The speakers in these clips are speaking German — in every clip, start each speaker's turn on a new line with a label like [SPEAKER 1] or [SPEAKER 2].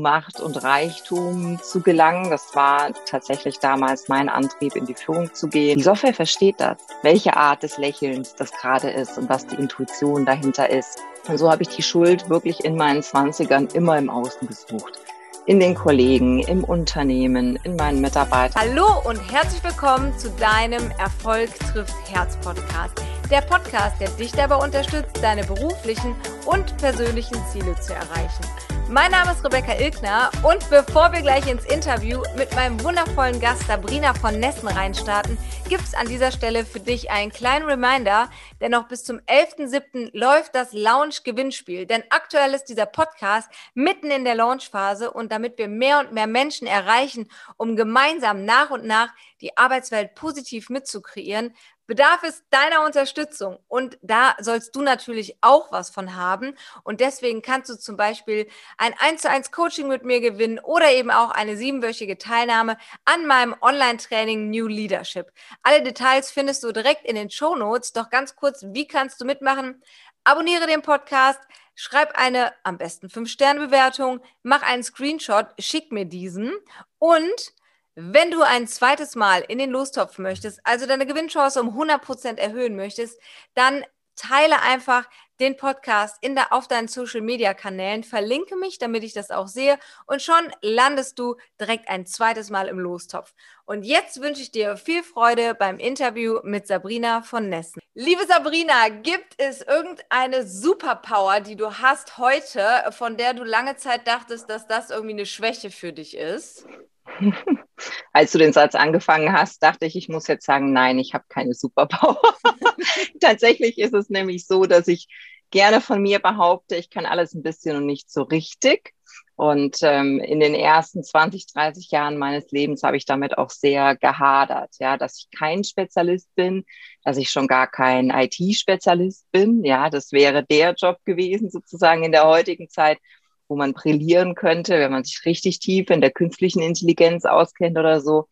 [SPEAKER 1] Macht und Reichtum zu gelangen. Das war tatsächlich damals mein Antrieb, in die Führung zu gehen. Die Software versteht das, welche Art des Lächelns das gerade ist und was die Intuition dahinter ist. Und so habe ich die Schuld wirklich in meinen Zwanzigern immer im Außen gesucht in den Kollegen, im Unternehmen, in meinen Mitarbeitern.
[SPEAKER 2] Hallo und herzlich willkommen zu deinem Erfolg trifft Herz Podcast. Der Podcast, der dich dabei unterstützt, deine beruflichen und persönlichen Ziele zu erreichen. Mein Name ist Rebecca Ilkner und bevor wir gleich ins Interview mit meinem wundervollen Gast Sabrina von Nessen reinstarten, gibt es an dieser Stelle für dich einen kleinen Reminder, denn noch bis zum 11.07. läuft das Launch-Gewinnspiel. Denn aktuell ist dieser Podcast mitten in der Launchphase und damit wir mehr und mehr Menschen erreichen, um gemeinsam nach und nach die Arbeitswelt positiv mitzukreieren, bedarf es deiner Unterstützung. Und da sollst du natürlich auch was von haben. Und deswegen kannst du zum Beispiel ein 1 zu 1 Coaching mit mir gewinnen oder eben auch eine siebenwöchige Teilnahme an meinem Online-Training New Leadership. Alle Details findest du direkt in den Show Notes. Doch ganz kurz, wie kannst du mitmachen? Abonniere den Podcast, schreib eine am besten 5-Sterne-Bewertung, mach einen Screenshot, schick mir diesen und wenn du ein zweites Mal in den Lostopf möchtest, also deine Gewinnchance um 100% erhöhen möchtest, dann teile einfach den Podcast in der, auf deinen Social Media Kanälen, verlinke mich, damit ich das auch sehe und schon landest du direkt ein zweites Mal im Lostopf. Und jetzt wünsche ich dir viel Freude beim Interview mit Sabrina von Nessen. Liebe Sabrina, gibt es irgendeine Superpower, die du hast heute, von der du lange Zeit dachtest, dass das irgendwie eine Schwäche für dich ist?
[SPEAKER 1] Als du den Satz angefangen hast, dachte ich, ich muss jetzt sagen, nein, ich habe keine Superpower. Tatsächlich ist es nämlich so, dass ich gerne von mir behaupte, ich kann alles ein bisschen und nicht so richtig. Und ähm, in den ersten 20, 30 Jahren meines Lebens habe ich damit auch sehr gehadert, ja, dass ich kein Spezialist bin, dass ich schon gar kein IT-Spezialist bin. Ja, das wäre der Job gewesen sozusagen in der heutigen Zeit wo man brillieren könnte, wenn man sich richtig tief in der künstlichen Intelligenz auskennt oder so.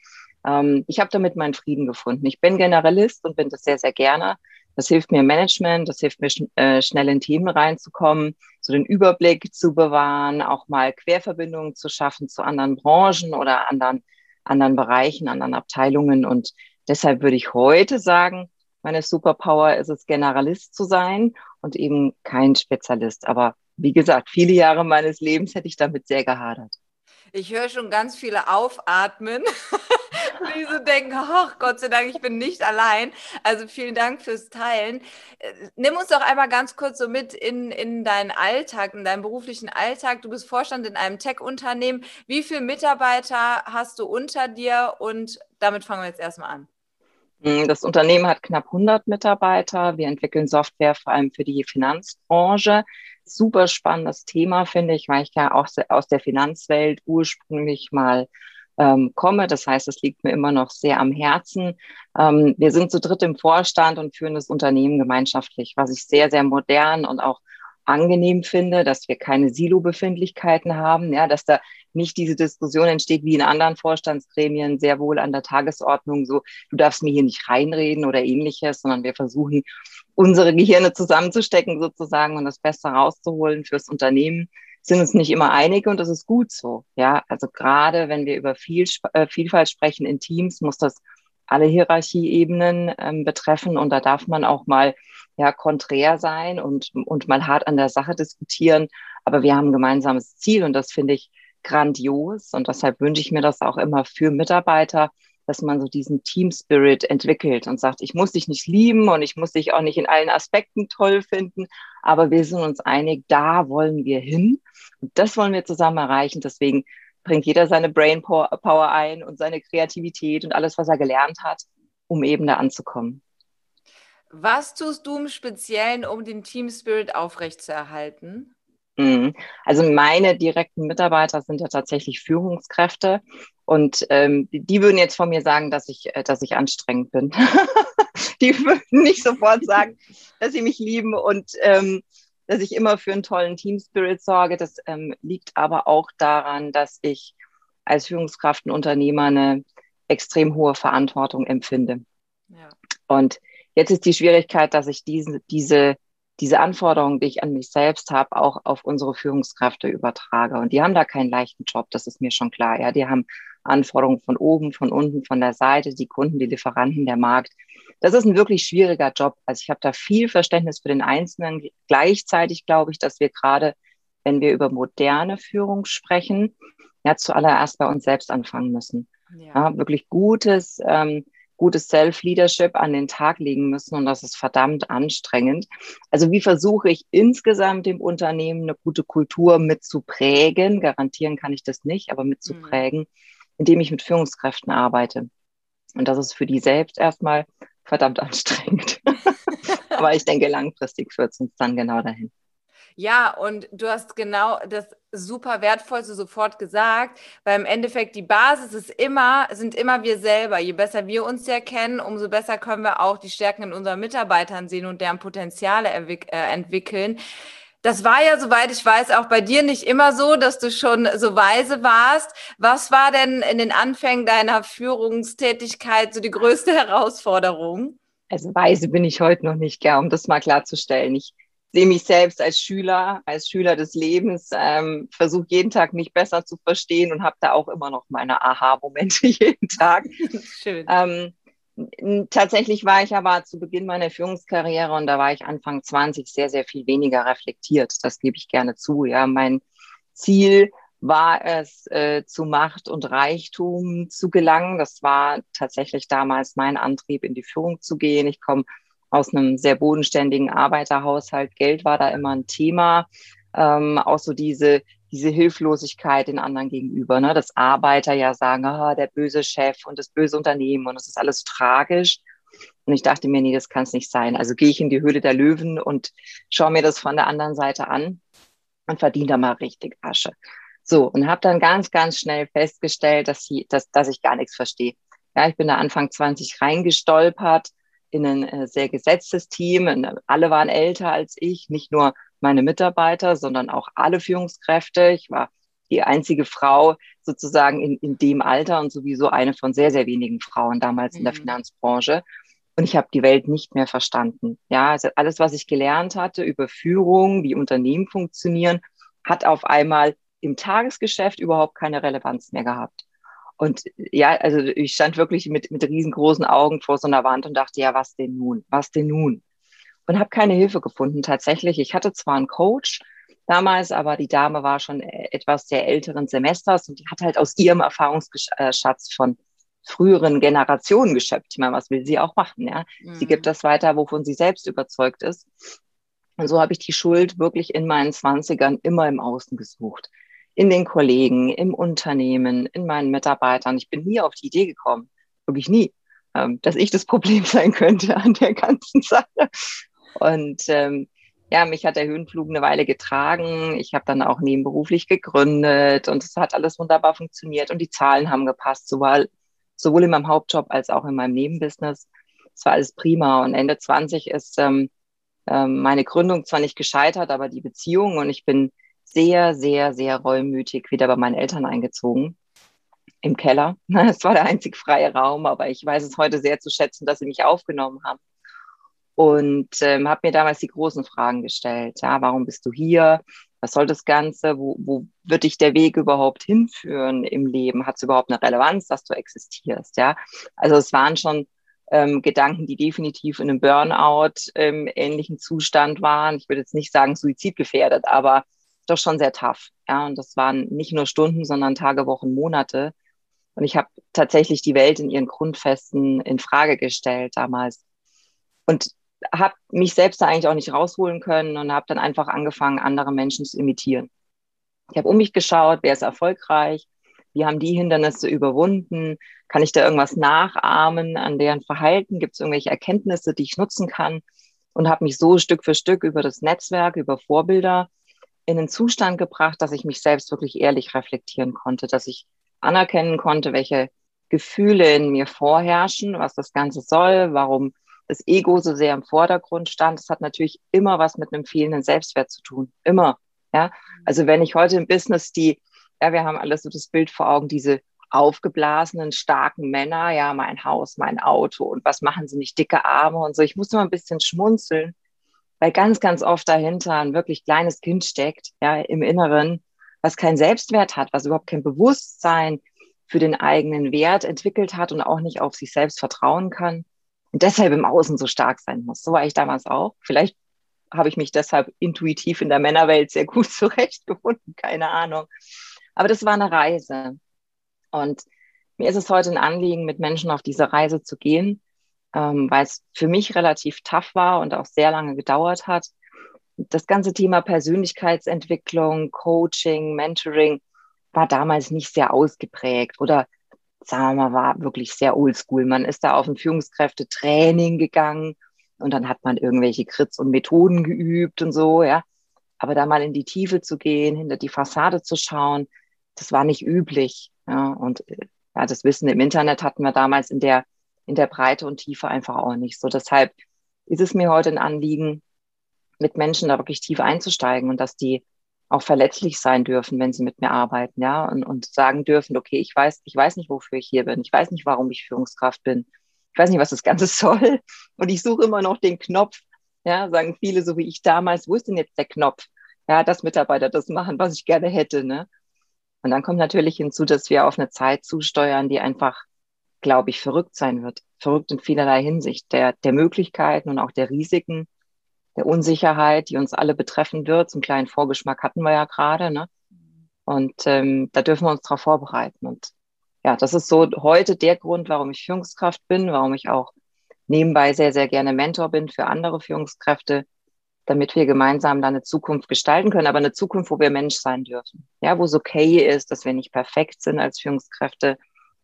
[SPEAKER 1] Ähm, ich habe damit meinen Frieden gefunden. Ich bin Generalist und bin das sehr, sehr gerne. Das hilft mir im Management, das hilft mir sch äh, schnell in Themen reinzukommen, so den Überblick zu bewahren, auch mal Querverbindungen zu schaffen zu anderen Branchen oder anderen, anderen Bereichen, anderen Abteilungen. Und deshalb würde ich heute sagen, meine Superpower ist es, Generalist zu sein und eben kein Spezialist. Aber wie gesagt, viele Jahre meines Lebens hätte ich damit sehr gehadert.
[SPEAKER 2] Ich höre schon ganz viele aufatmen, die so denken, ach Gott sei Dank, ich bin nicht allein. Also vielen Dank fürs Teilen. Äh, nimm uns doch einmal ganz kurz so mit in, in deinen Alltag, in deinen beruflichen Alltag. Du bist Vorstand in einem Tech-Unternehmen. Wie viele Mitarbeiter hast du unter dir? Und damit fangen wir jetzt erstmal an.
[SPEAKER 1] Hm, das Unternehmen hat knapp 100 Mitarbeiter. Wir entwickeln Software vor allem für die Finanzbranche super spannendes Thema, finde ich, weil ich ja auch aus der Finanzwelt ursprünglich mal ähm, komme. Das heißt, es liegt mir immer noch sehr am Herzen. Ähm, wir sind zu dritt im Vorstand und führen das Unternehmen gemeinschaftlich, was ich sehr, sehr modern und auch angenehm finde, dass wir keine Silo-Befindlichkeiten haben, ja, dass da nicht diese Diskussion entsteht wie in anderen Vorstandsgremien, sehr wohl an der Tagesordnung, so, du darfst mir hier nicht reinreden oder ähnliches, sondern wir versuchen, unsere Gehirne zusammenzustecken sozusagen und das Beste rauszuholen fürs Unternehmen sind uns nicht immer einig und das ist gut so. Ja, also gerade wenn wir über viel, äh, Vielfalt sprechen in Teams, muss das alle Hierarchieebenen ähm, betreffen und da darf man auch mal ja konträr sein und, und mal hart an der Sache diskutieren. Aber wir haben ein gemeinsames Ziel und das finde ich grandios und deshalb wünsche ich mir das auch immer für Mitarbeiter, dass man so diesen Team Spirit entwickelt und sagt, ich muss dich nicht lieben und ich muss dich auch nicht in allen Aspekten toll finden, aber wir sind uns einig, da wollen wir hin und das wollen wir zusammen erreichen. Deswegen bringt jeder seine Brain Power ein und seine Kreativität und alles, was er gelernt hat, um eben da anzukommen.
[SPEAKER 2] Was tust du im Speziellen, um den Team Spirit aufrechtzuerhalten?
[SPEAKER 1] Mhm. Also meine direkten Mitarbeiter sind ja tatsächlich Führungskräfte und ähm, die würden jetzt von mir sagen, dass ich, äh, dass ich anstrengend bin. die würden nicht sofort sagen, dass sie mich lieben und ähm, dass ich immer für einen tollen Team Spirit sorge. Das ähm, liegt aber auch daran, dass ich als Führungskraft und Unternehmer eine extrem hohe Verantwortung empfinde. Ja. Und jetzt ist die Schwierigkeit, dass ich diese, diese diese Anforderungen, die ich an mich selbst habe, auch auf unsere Führungskräfte übertrage. Und die haben da keinen leichten Job, das ist mir schon klar. Ja, die haben Anforderungen von oben, von unten, von der Seite, die Kunden, die Lieferanten, der Markt. Das ist ein wirklich schwieriger Job. Also ich habe da viel Verständnis für den Einzelnen. Gleichzeitig glaube ich, dass wir gerade, wenn wir über moderne Führung sprechen, ja zuallererst bei uns selbst anfangen müssen. Ja. ja wirklich gutes, ähm, gutes Self-Leadership an den Tag legen müssen und das ist verdammt anstrengend. Also wie versuche ich insgesamt dem Unternehmen eine gute Kultur mitzuprägen? Garantieren kann ich das nicht, aber mitzuprägen, mhm. indem ich mit Führungskräften arbeite. Und das ist für die selbst erstmal verdammt anstrengend. aber ich denke, langfristig führt es uns dann genau dahin.
[SPEAKER 2] Ja, und du hast genau das super wertvollste sofort gesagt, weil im Endeffekt die Basis ist immer, sind immer wir selber. Je besser wir uns ja kennen, umso besser können wir auch die Stärken in unseren Mitarbeitern sehen und deren Potenziale äh, entwickeln. Das war ja, soweit ich weiß, auch bei dir nicht immer so, dass du schon so weise warst. Was war denn in den Anfängen deiner Führungstätigkeit so die größte Herausforderung?
[SPEAKER 1] Also weise bin ich heute noch nicht, gern, um das mal klarzustellen. Ich sehe mich selbst als Schüler, als Schüler des Lebens, ähm, versuche jeden Tag mich besser zu verstehen und habe da auch immer noch meine Aha-Momente jeden Tag. Schön. Ähm, tatsächlich war ich aber zu Beginn meiner Führungskarriere und da war ich Anfang 20 sehr, sehr viel weniger reflektiert. Das gebe ich gerne zu. Ja, mein Ziel war es, äh, zu Macht und Reichtum zu gelangen. Das war tatsächlich damals mein Antrieb, in die Führung zu gehen. Ich komme aus einem sehr bodenständigen Arbeiterhaushalt. Geld war da immer ein Thema. Ähm, auch so diese, diese Hilflosigkeit den anderen gegenüber, ne? dass Arbeiter ja sagen, ah, der böse Chef und das böse Unternehmen und es ist alles tragisch. Und ich dachte mir, nee, das kann es nicht sein. Also gehe ich in die Höhle der Löwen und schaue mir das von der anderen Seite an und verdiene da mal richtig Asche. So, und habe dann ganz, ganz schnell festgestellt, dass, sie, dass, dass ich gar nichts verstehe. Ja, ich bin da Anfang 20 reingestolpert, in ein äh, sehr gesetztes Team. Alle waren älter als ich, nicht nur meine Mitarbeiter, sondern auch alle Führungskräfte. Ich war die einzige Frau sozusagen in, in dem Alter und sowieso eine von sehr, sehr wenigen Frauen damals mhm. in der mhm. Finanzbranche. Und ich habe die Welt nicht mehr verstanden. Ja, also alles, was ich gelernt hatte über Führung, wie Unternehmen funktionieren, hat auf einmal im Tagesgeschäft überhaupt keine Relevanz mehr gehabt. Und ja, also ich stand wirklich mit, mit riesengroßen Augen vor so einer Wand und dachte, ja, was denn nun? Was denn nun? Und habe keine Hilfe gefunden tatsächlich. Ich hatte zwar einen Coach damals, aber die Dame war schon etwas der älteren Semesters und die hat halt aus ihrem Erfahrungsschatz von früheren Generationen geschöpft. Ich meine, was will sie auch machen? Ja? Mhm. Sie gibt das weiter, wovon sie selbst überzeugt ist. Und so habe ich die Schuld wirklich in meinen Zwanzigern immer im Außen gesucht in den Kollegen, im Unternehmen, in meinen Mitarbeitern. Ich bin nie auf die Idee gekommen, wirklich nie, ähm, dass ich das Problem sein könnte an der ganzen Sache. Und ähm, ja, mich hat der Höhenflug eine Weile getragen. Ich habe dann auch nebenberuflich gegründet und es hat alles wunderbar funktioniert und die Zahlen haben gepasst, sowohl, sowohl in meinem Hauptjob als auch in meinem Nebenbusiness. Es war alles prima und Ende 20 ist ähm, ähm, meine Gründung zwar nicht gescheitert, aber die Beziehung und ich bin sehr, sehr, sehr reumütig wieder bei meinen Eltern eingezogen. Im Keller. Es war der einzig freie Raum, aber ich weiß es heute sehr zu schätzen, dass sie mich aufgenommen haben. Und ähm, habe mir damals die großen Fragen gestellt. Ja, warum bist du hier? Was soll das Ganze? Wo, wo wird dich der Weg überhaupt hinführen im Leben? Hat es überhaupt eine Relevanz, dass du existierst? Ja, also es waren schon ähm, Gedanken, die definitiv in einem Burnout ähm, ähnlichen Zustand waren. Ich würde jetzt nicht sagen suizidgefährdet, aber doch schon sehr tough. Ja, und das waren nicht nur Stunden, sondern Tage, Wochen, Monate. Und ich habe tatsächlich die Welt in ihren Grundfesten in Frage gestellt damals und habe mich selbst da eigentlich auch nicht rausholen können und habe dann einfach angefangen, andere Menschen zu imitieren. Ich habe um mich geschaut, wer ist erfolgreich, wie haben die Hindernisse überwunden, kann ich da irgendwas nachahmen an deren Verhalten, gibt es irgendwelche Erkenntnisse, die ich nutzen kann und habe mich so Stück für Stück über das Netzwerk, über Vorbilder in den Zustand gebracht, dass ich mich selbst wirklich ehrlich reflektieren konnte, dass ich anerkennen konnte, welche Gefühle in mir vorherrschen, was das Ganze soll, warum das Ego so sehr im Vordergrund stand. Das hat natürlich immer was mit einem fehlenden Selbstwert zu tun. Immer. Ja. Also wenn ich heute im Business die, ja, wir haben alles so das Bild vor Augen, diese aufgeblasenen, starken Männer, ja, mein Haus, mein Auto und was machen sie nicht, dicke Arme und so. Ich musste mal ein bisschen schmunzeln, weil ganz, ganz oft dahinter ein wirklich kleines Kind steckt, ja, im Inneren, was keinen Selbstwert hat, was überhaupt kein Bewusstsein für den eigenen Wert entwickelt hat und auch nicht auf sich selbst vertrauen kann und deshalb im Außen so stark sein muss. So war ich damals auch. Vielleicht habe ich mich deshalb intuitiv in der Männerwelt sehr gut zurechtgefunden, keine Ahnung. Aber das war eine Reise. Und mir ist es heute ein Anliegen, mit Menschen auf diese Reise zu gehen, ähm, weil es für mich relativ tough war und auch sehr lange gedauert hat. Das ganze Thema Persönlichkeitsentwicklung, Coaching, Mentoring war damals nicht sehr ausgeprägt oder sagen wir mal, war wirklich sehr oldschool. Man ist da auf ein Führungskräftetraining gegangen und dann hat man irgendwelche Krits und Methoden geübt und so, ja. Aber da mal in die Tiefe zu gehen, hinter die Fassade zu schauen, das war nicht üblich. Ja. Und ja, das Wissen im Internet hatten wir damals in der, in der Breite und Tiefe einfach auch nicht. So deshalb ist es mir heute ein Anliegen, mit Menschen da wirklich tief einzusteigen und dass die auch verletzlich sein dürfen, wenn sie mit mir arbeiten, ja, und, und sagen dürfen, okay, ich weiß, ich weiß nicht, wofür ich hier bin, ich weiß nicht, warum ich Führungskraft bin, ich weiß nicht, was das Ganze soll, und ich suche immer noch den Knopf, ja, sagen viele, so wie ich damals, wo ist denn jetzt der Knopf, ja, dass Mitarbeiter das machen, was ich gerne hätte, ne? Und dann kommt natürlich hinzu, dass wir auf eine Zeit zusteuern, die einfach, glaube ich, verrückt sein wird. Verrückt in vielerlei Hinsicht, der, der Möglichkeiten und auch der Risiken, der Unsicherheit, die uns alle betreffen wird. Zum kleinen Vorgeschmack hatten wir ja gerade. Ne? Und ähm, da dürfen wir uns darauf vorbereiten. Und ja, das ist so heute der Grund, warum ich Führungskraft bin, warum ich auch nebenbei sehr, sehr gerne Mentor bin für andere Führungskräfte, damit wir gemeinsam dann eine Zukunft gestalten können, aber eine Zukunft, wo wir Mensch sein dürfen. Ja, wo es okay ist, dass wir nicht perfekt sind als Führungskräfte,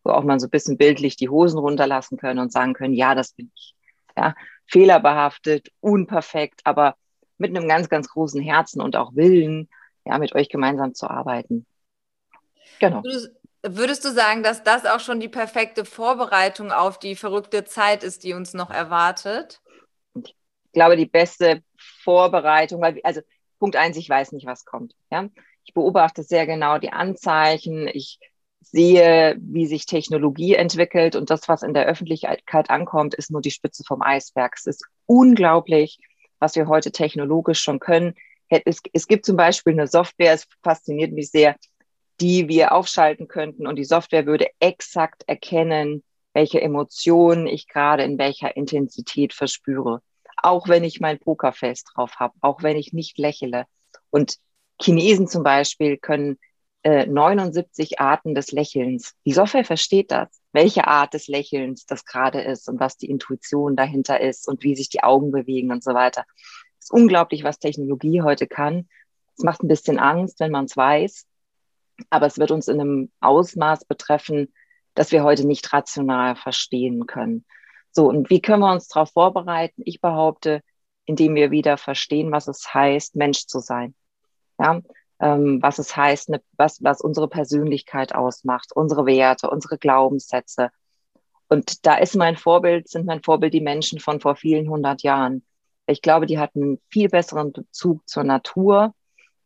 [SPEAKER 1] wo auch mal so ein bisschen bildlich die Hosen runterlassen können und sagen können, ja, das bin ich. Ja, fehlerbehaftet, unperfekt, aber mit einem ganz, ganz großen Herzen und auch Willen, ja, mit euch gemeinsam zu arbeiten.
[SPEAKER 2] Genau. Würdest du sagen, dass das auch schon die perfekte Vorbereitung auf die verrückte Zeit ist, die uns noch erwartet?
[SPEAKER 1] Ich glaube, die beste Vorbereitung, weil, also Punkt eins, ich weiß nicht, was kommt. Ja? Ich beobachte sehr genau die Anzeichen. Ich sehe, wie sich Technologie entwickelt und das, was in der Öffentlichkeit ankommt, ist nur die Spitze vom Eisberg. Es ist unglaublich, was wir heute technologisch schon können. Es, es gibt zum Beispiel eine Software, es fasziniert mich sehr, die wir aufschalten könnten und die Software würde exakt erkennen, welche Emotionen ich gerade in welcher Intensität verspüre. Auch wenn ich mein Pokerface drauf habe, auch wenn ich nicht lächle. Und Chinesen zum Beispiel können 79 äh, Arten des Lächelns. Die Software versteht das, welche Art des Lächelns das gerade ist und was die Intuition dahinter ist und wie sich die Augen bewegen und so weiter. Es ist unglaublich, was Technologie heute kann. Es macht ein bisschen Angst, wenn man es weiß, aber es wird uns in einem Ausmaß betreffen, dass wir heute nicht rational verstehen können. So, und wie können wir uns darauf vorbereiten? Ich behaupte, indem wir wieder verstehen, was es heißt, Mensch zu sein. Ja, ähm, was es heißt, ne, was, was unsere Persönlichkeit ausmacht, unsere Werte, unsere Glaubenssätze. Und da ist mein Vorbild, sind mein Vorbild die Menschen von vor vielen hundert Jahren. Ich glaube, die hatten einen viel besseren Bezug zur Natur,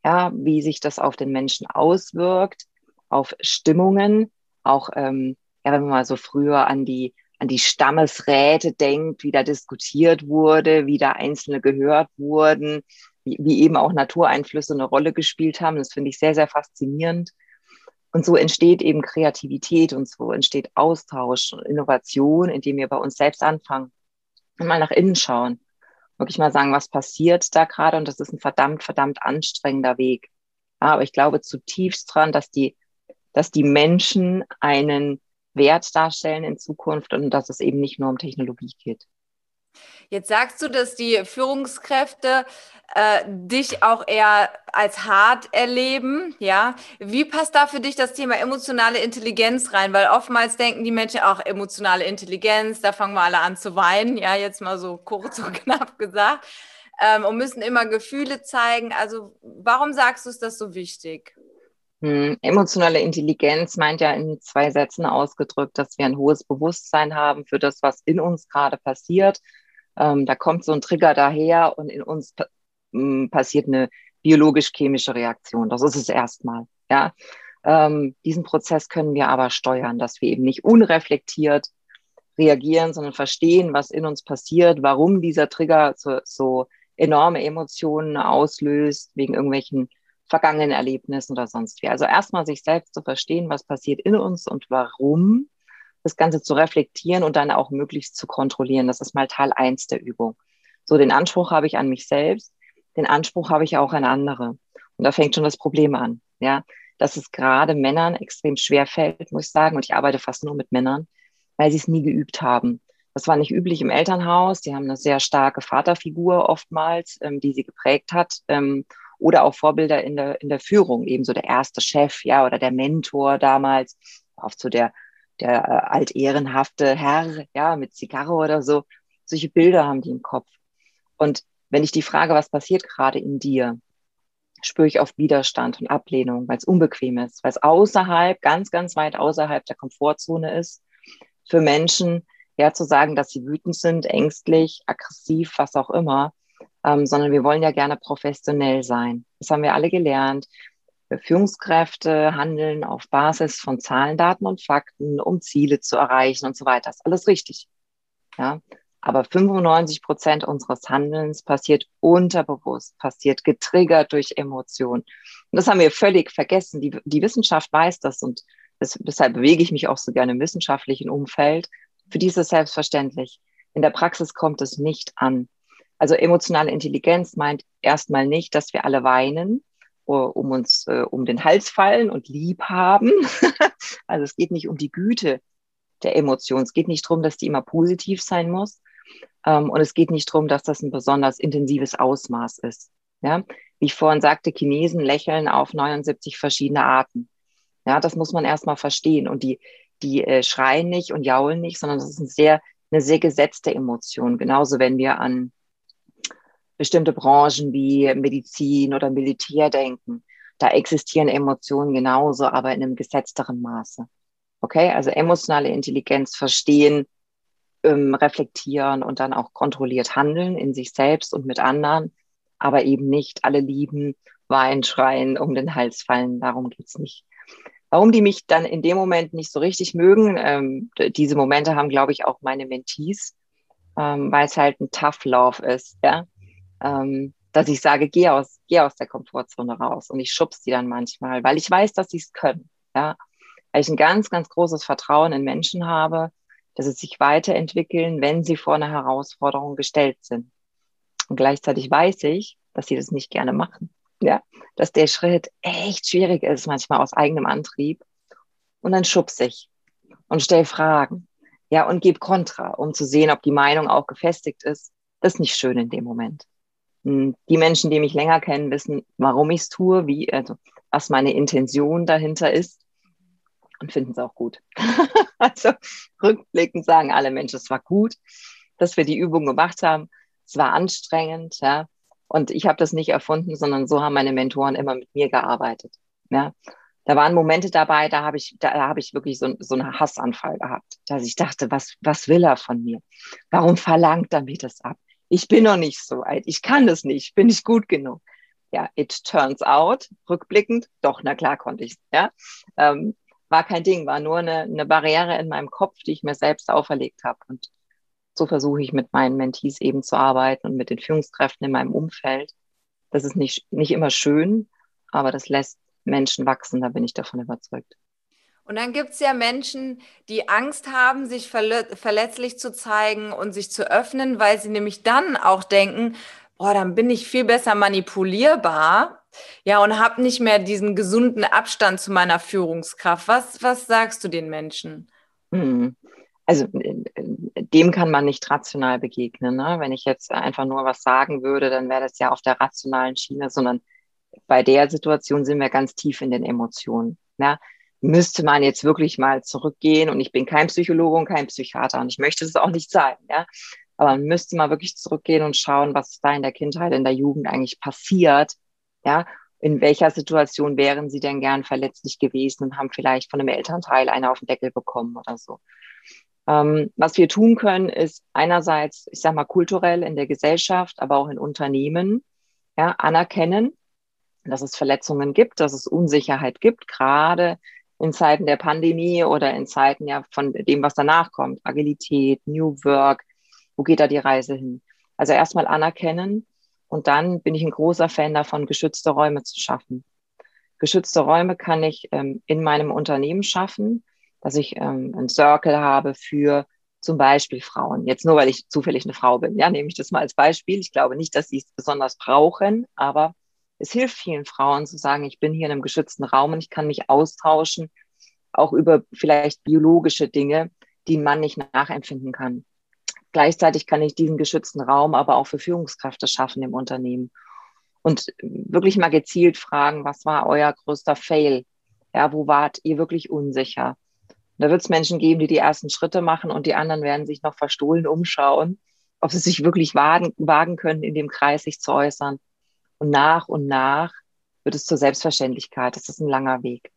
[SPEAKER 1] ja, wie sich das auf den Menschen auswirkt, auf Stimmungen, auch ähm, ja, wenn man mal so früher an die an die Stammesräte denkt, wie da diskutiert wurde, wie da Einzelne gehört wurden, wie, wie eben auch Natureinflüsse eine Rolle gespielt haben. Das finde ich sehr, sehr faszinierend. Und so entsteht eben Kreativität und so entsteht Austausch und Innovation, indem wir bei uns selbst anfangen und mal nach innen schauen. Wirklich mal sagen, was passiert da gerade? Und das ist ein verdammt, verdammt anstrengender Weg. Ja, aber ich glaube zutiefst dran, dass die, dass die Menschen einen Wert darstellen in Zukunft und dass es eben nicht nur um Technologie geht.
[SPEAKER 2] Jetzt sagst du, dass die Führungskräfte äh, dich auch eher als hart erleben, ja. Wie passt da für dich das Thema emotionale Intelligenz rein? Weil oftmals denken die Menschen auch emotionale Intelligenz, da fangen wir alle an zu weinen, ja, jetzt mal so kurz und knapp gesagt, ähm, und müssen immer Gefühle zeigen. Also warum sagst du, ist das so wichtig?
[SPEAKER 1] Hm, emotionale Intelligenz meint ja in zwei Sätzen ausgedrückt, dass wir ein hohes Bewusstsein haben für das, was in uns gerade passiert ähm, da kommt so ein Trigger daher und in uns ähm, passiert eine biologisch-chemische Reaktion. Das ist es erstmal. Ja? Ähm, diesen Prozess können wir aber steuern, dass wir eben nicht unreflektiert reagieren, sondern verstehen, was in uns passiert, warum dieser Trigger so, so enorme Emotionen auslöst wegen irgendwelchen vergangenen Erlebnissen oder sonst wie. Also erstmal sich selbst zu verstehen, was passiert in uns und warum, das Ganze zu reflektieren und dann auch möglichst zu kontrollieren. Das ist mal Teil eins der Übung. So, den Anspruch habe ich an mich selbst, den Anspruch habe ich auch an andere. Und da fängt schon das Problem an, ja, dass es gerade Männern extrem schwer fällt, muss ich sagen. Und ich arbeite fast nur mit Männern, weil sie es nie geübt haben. Das war nicht üblich im Elternhaus. Die haben eine sehr starke Vaterfigur oftmals, ähm, die sie geprägt hat. Ähm, oder auch Vorbilder in der, in der Führung, ebenso der erste Chef, ja, oder der Mentor damals, oft so der, der äh, altehrenhafte Herr, ja, mit Zigarre oder so. Solche Bilder haben die im Kopf. Und wenn ich die Frage, was passiert gerade in dir, spüre ich oft Widerstand und Ablehnung, weil es unbequem ist, weil es außerhalb, ganz, ganz weit außerhalb der Komfortzone ist, für Menschen, ja, zu sagen, dass sie wütend sind, ängstlich, aggressiv, was auch immer, ähm, sondern wir wollen ja gerne professionell sein. Das haben wir alle gelernt. Führungskräfte handeln auf Basis von Zahlen, Daten und Fakten, um Ziele zu erreichen und so weiter. Das ist alles richtig. Ja, aber 95 Prozent unseres Handelns passiert unterbewusst, passiert getriggert durch Emotionen. Und das haben wir völlig vergessen. Die, die Wissenschaft weiß das und das, deshalb bewege ich mich auch so gerne im wissenschaftlichen Umfeld. Für die ist es selbstverständlich. In der Praxis kommt es nicht an. Also emotionale Intelligenz meint erstmal nicht, dass wir alle weinen, um uns äh, um den Hals fallen und lieb haben. also es geht nicht um die Güte der Emotion. Es geht nicht darum, dass die immer positiv sein muss. Ähm, und es geht nicht darum, dass das ein besonders intensives Ausmaß ist. Ja? Wie ich vorhin sagte, Chinesen lächeln auf 79 verschiedene Arten. Ja, das muss man erstmal verstehen. Und die, die äh, schreien nicht und jaulen nicht, sondern das ist eine sehr, eine sehr gesetzte Emotion. Genauso, wenn wir an bestimmte Branchen wie Medizin oder Militär denken. Da existieren Emotionen genauso, aber in einem gesetzteren Maße. Okay, also emotionale Intelligenz verstehen, ähm, reflektieren und dann auch kontrolliert handeln in sich selbst und mit anderen, aber eben nicht alle lieben, weinen, schreien, um den Hals fallen. Darum geht's nicht. Warum die mich dann in dem Moment nicht so richtig mögen, ähm, diese Momente haben, glaube ich, auch meine Mentees, ähm, weil es halt ein Tough Love ist. Ja? Ähm, dass ich sage, geh aus, geh aus der Komfortzone raus. Und ich schubse die dann manchmal, weil ich weiß, dass sie es können. Ja? Weil ich ein ganz, ganz großes Vertrauen in Menschen habe, dass sie sich weiterentwickeln, wenn sie vor eine Herausforderung gestellt sind. Und gleichzeitig weiß ich, dass sie das nicht gerne machen. Ja, dass der Schritt echt schwierig ist, manchmal aus eigenem Antrieb. Und dann schubse ich und stell Fragen. Ja, und gebe Kontra, um zu sehen, ob die Meinung auch gefestigt ist. Das ist nicht schön in dem Moment. Hm, die Menschen, die mich länger kennen, wissen, warum ich es tue, wie, also, was meine Intention dahinter ist und finden es auch gut. also rückblickend sagen alle Menschen, es war gut, dass wir die Übung gemacht haben. Es war anstrengend, ja. Und ich habe das nicht erfunden, sondern so haben meine Mentoren immer mit mir gearbeitet. Ja. Da waren Momente dabei, da habe ich, da habe ich wirklich so, so einen Hassanfall gehabt, dass ich dachte, was, was will er von mir? Warum verlangt er mir das ab? Ich bin noch nicht so alt, ich kann das nicht, bin nicht gut genug. Ja, it turns out, rückblickend, doch, na klar konnte ich ja. Ähm, war kein Ding, war nur eine, eine Barriere in meinem Kopf, die ich mir selbst auferlegt habe. Und so versuche ich mit meinen Mentees eben zu arbeiten und mit den Führungskräften in meinem Umfeld. Das ist nicht, nicht immer schön, aber das lässt Menschen wachsen, da bin ich davon überzeugt.
[SPEAKER 2] Und dann gibt es ja Menschen, die Angst haben, sich verletzlich zu zeigen und sich zu öffnen, weil sie nämlich dann auch denken, boah, dann bin ich viel besser manipulierbar. Ja, und habe nicht mehr diesen gesunden Abstand zu meiner Führungskraft. Was, was sagst du den Menschen?
[SPEAKER 1] Hm. Also dem kann man nicht rational begegnen. Ne? Wenn ich jetzt einfach nur was sagen würde, dann wäre das ja auf der rationalen Schiene, sondern bei der Situation sind wir ganz tief in den Emotionen. Ja? Müsste man jetzt wirklich mal zurückgehen. Und ich bin kein Psychologe und kein Psychiater und ich möchte es auch nicht sein, ja. Aber man müsste mal wirklich zurückgehen und schauen, was da in der Kindheit, in der Jugend eigentlich passiert, ja. In welcher Situation wären sie denn gern verletzlich gewesen und haben vielleicht von einem Elternteil eine auf den Deckel bekommen oder so. Ähm, was wir tun können, ist einerseits, ich sag mal, kulturell in der Gesellschaft, aber auch in Unternehmen, ja, anerkennen, dass es Verletzungen gibt, dass es Unsicherheit gibt, gerade in Zeiten der Pandemie oder in Zeiten ja von dem, was danach kommt, Agilität, New Work, wo geht da die Reise hin? Also erstmal anerkennen Und dann bin ich ein großer Fan davon, geschützte Räume zu schaffen. Geschützte Räume kann ich ähm, in meinem Unternehmen schaffen, dass ich ähm, einen Circle habe für zum Beispiel Frauen. Jetzt nur, weil ich zufällig eine Frau bin. Ja, nehme ich das mal als Beispiel. Ich glaube nicht, dass sie es besonders brauchen, aber es hilft vielen Frauen zu sagen, ich bin hier in einem geschützten Raum und ich kann mich austauschen, auch über vielleicht biologische Dinge, die ein Mann nicht nachempfinden kann. Gleichzeitig kann ich diesen geschützten Raum aber auch für Führungskräfte schaffen im Unternehmen und wirklich mal gezielt fragen, was war euer größter Fail? Ja, wo wart ihr wirklich unsicher? Da wird es Menschen geben, die die ersten Schritte machen und die anderen werden sich noch verstohlen umschauen, ob sie sich wirklich wagen, wagen können, in dem Kreis sich zu äußern. Und nach und nach wird es zur Selbstverständlichkeit. Das ist ein langer Weg.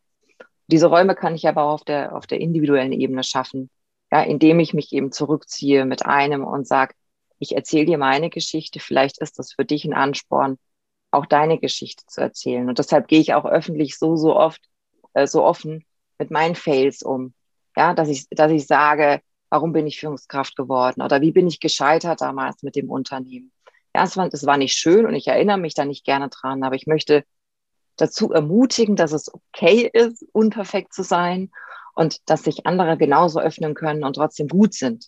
[SPEAKER 1] Diese Räume kann ich aber auch auf der, auf der individuellen Ebene schaffen, ja, indem ich mich eben zurückziehe mit einem und sage, ich erzähle dir meine Geschichte, vielleicht ist das für dich ein Ansporn, auch deine Geschichte zu erzählen. Und deshalb gehe ich auch öffentlich so, so oft, äh, so offen mit meinen Fails um. Ja, dass ich, dass ich sage, warum bin ich Führungskraft geworden oder wie bin ich gescheitert damals mit dem Unternehmen. War, es war nicht schön und ich erinnere mich da nicht gerne dran, aber ich möchte dazu ermutigen, dass es okay ist, unperfekt zu sein und dass sich andere genauso öffnen können und trotzdem gut sind.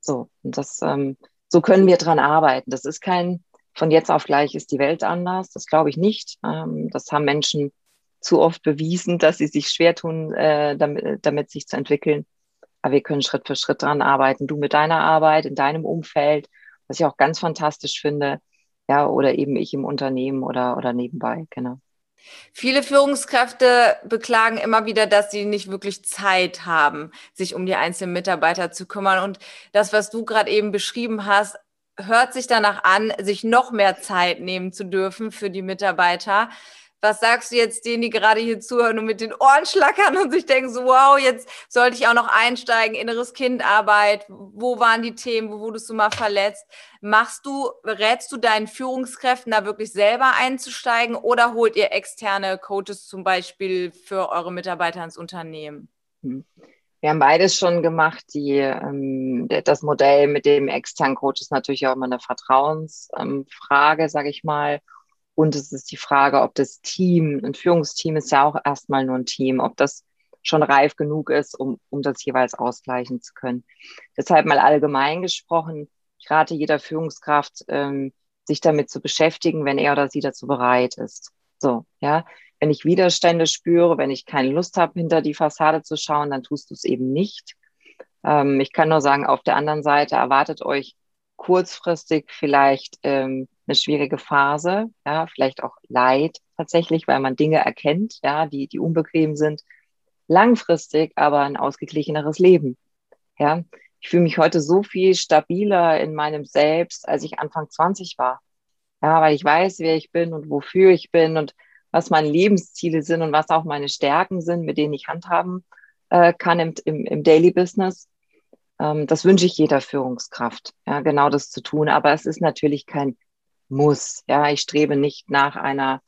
[SPEAKER 1] So, und das, ähm, so können wir dran arbeiten. Das ist kein, von jetzt auf gleich ist die Welt anders. Das glaube ich nicht. Ähm, das haben Menschen zu oft bewiesen, dass sie sich schwer tun, äh, damit, damit sich zu entwickeln. Aber wir können Schritt für Schritt dran arbeiten. Du mit deiner Arbeit, in deinem Umfeld, was ich auch ganz fantastisch finde. Ja, oder eben ich im Unternehmen oder, oder nebenbei, genau.
[SPEAKER 2] Viele Führungskräfte beklagen immer wieder, dass sie nicht wirklich Zeit haben, sich um die einzelnen Mitarbeiter zu kümmern. Und das, was du gerade eben beschrieben hast, hört sich danach an, sich noch mehr Zeit nehmen zu dürfen für die Mitarbeiter. Was sagst du jetzt denen, die gerade hier zuhören und mit den Ohren schlackern und sich denken so, wow, jetzt sollte ich auch noch einsteigen, inneres Kindarbeit, wo waren die Themen, wo wurdest du mal verletzt? Machst du, rätst du deinen Führungskräften da wirklich selber einzusteigen oder holt ihr externe Coaches zum Beispiel für eure Mitarbeiter ins Unternehmen?
[SPEAKER 1] Hm. Wir haben beides schon gemacht. Die, ähm, das Modell mit dem externen Coach ist natürlich auch immer eine Vertrauensfrage, ähm, sage ich mal. Und es ist die Frage, ob das Team, ein Führungsteam ist ja auch erstmal nur ein Team, ob das schon reif genug ist, um, um das jeweils ausgleichen zu können. Deshalb mal allgemein gesprochen, ich rate jeder Führungskraft, ähm, sich damit zu beschäftigen, wenn er oder sie dazu bereit ist. So, ja. Wenn ich Widerstände spüre, wenn ich keine Lust habe, hinter die Fassade zu schauen, dann tust du es eben nicht. Ähm, ich kann nur sagen, auf der anderen Seite erwartet euch kurzfristig vielleicht ähm, eine schwierige Phase, ja, vielleicht auch Leid tatsächlich, weil man Dinge erkennt, ja, die, die unbequem sind. Langfristig aber ein ausgeglicheneres Leben. Ja, ich fühle mich heute so viel stabiler in meinem Selbst, als ich Anfang 20 war. Ja, weil ich weiß, wer ich bin und wofür ich bin und was meine Lebensziele sind und was auch meine Stärken sind, mit denen ich handhaben äh, kann im, im, im Daily Business. Ähm, das wünsche ich jeder Führungskraft, ja, genau das zu tun. Aber es ist natürlich kein Muss. Ja, ich strebe nicht nach einer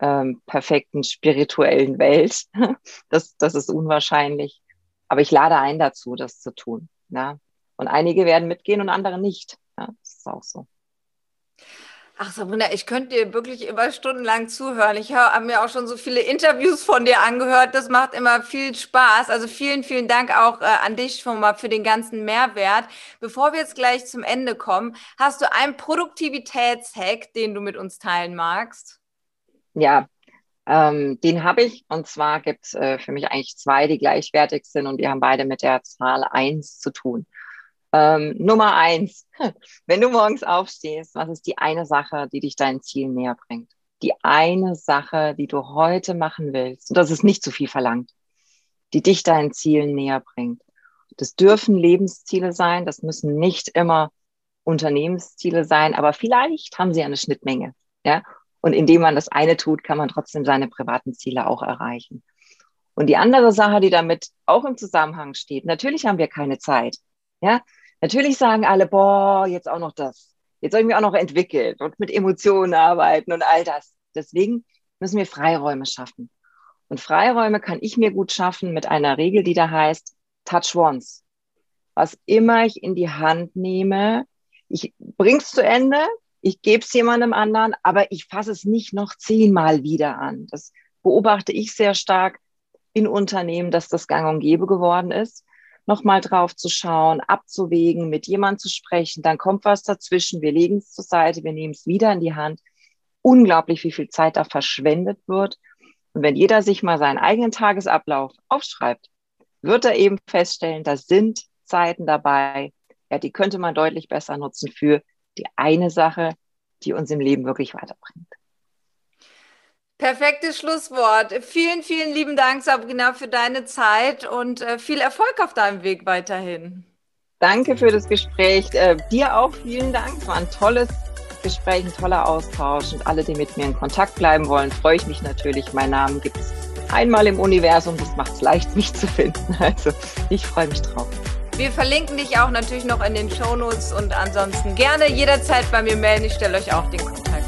[SPEAKER 1] ähm, perfekten spirituellen Welt. das, das ist unwahrscheinlich. Aber ich lade ein dazu, das zu tun. Ja. Und einige werden mitgehen und andere nicht. Ja, das ist auch so.
[SPEAKER 2] Ach Sabrina, ich könnte dir wirklich immer stundenlang zuhören. Ich habe mir auch schon so viele Interviews von dir angehört. Das macht immer viel Spaß. Also vielen, vielen Dank auch äh, an dich schon mal für den ganzen Mehrwert. Bevor wir jetzt gleich zum Ende kommen, hast du einen Produktivitätshack, den du mit uns teilen magst?
[SPEAKER 1] Ja, ähm, den habe ich. Und zwar gibt es äh, für mich eigentlich zwei, die gleichwertig sind und die haben beide mit der Zahl eins zu tun. Ähm, Nummer eins, wenn du morgens aufstehst, was ist die eine Sache, die dich deinem Ziel näher bringt? Die eine Sache, die du heute machen willst, und das ist nicht zu viel verlangt, die dich deinen Zielen näher bringt. Das dürfen Lebensziele sein, das müssen nicht immer Unternehmensziele sein, aber vielleicht haben sie eine Schnittmenge. Ja? Und indem man das eine tut, kann man trotzdem seine privaten Ziele auch erreichen. Und die andere Sache, die damit auch im Zusammenhang steht, natürlich haben wir keine Zeit. Ja, Natürlich sagen alle, boah, jetzt auch noch das. Jetzt soll ich mich auch noch entwickeln und mit Emotionen arbeiten und all das. Deswegen müssen wir Freiräume schaffen. Und Freiräume kann ich mir gut schaffen mit einer Regel, die da heißt, touch once. Was immer ich in die Hand nehme, ich bring's zu Ende, ich gebe es jemandem anderen, aber ich fasse es nicht noch zehnmal wieder an. Das beobachte ich sehr stark in Unternehmen, dass das gang und gäbe geworden ist. Nochmal drauf zu schauen, abzuwägen, mit jemandem zu sprechen, dann kommt was dazwischen, wir legen es zur Seite, wir nehmen es wieder in die Hand. Unglaublich, wie viel Zeit da verschwendet wird. Und wenn jeder sich mal seinen eigenen Tagesablauf aufschreibt, wird er eben feststellen, da sind Zeiten dabei, ja, die könnte man deutlich besser nutzen für die eine Sache, die uns im Leben wirklich weiterbringt.
[SPEAKER 2] Perfektes Schlusswort. Vielen, vielen lieben Dank, Sabrina, für deine Zeit und äh, viel Erfolg auf deinem Weg weiterhin.
[SPEAKER 1] Danke für das Gespräch. Äh, dir auch vielen Dank. Es war ein tolles Gespräch, ein toller Austausch. Und alle, die mit mir in Kontakt bleiben wollen, freue ich mich natürlich. Mein Name gibt es einmal im Universum. Das macht es leicht, mich zu finden. Also ich freue mich drauf.
[SPEAKER 2] Wir verlinken dich auch natürlich noch in den Shownotes und ansonsten gerne jederzeit bei mir melden. Ich stelle euch auch den Kontakt.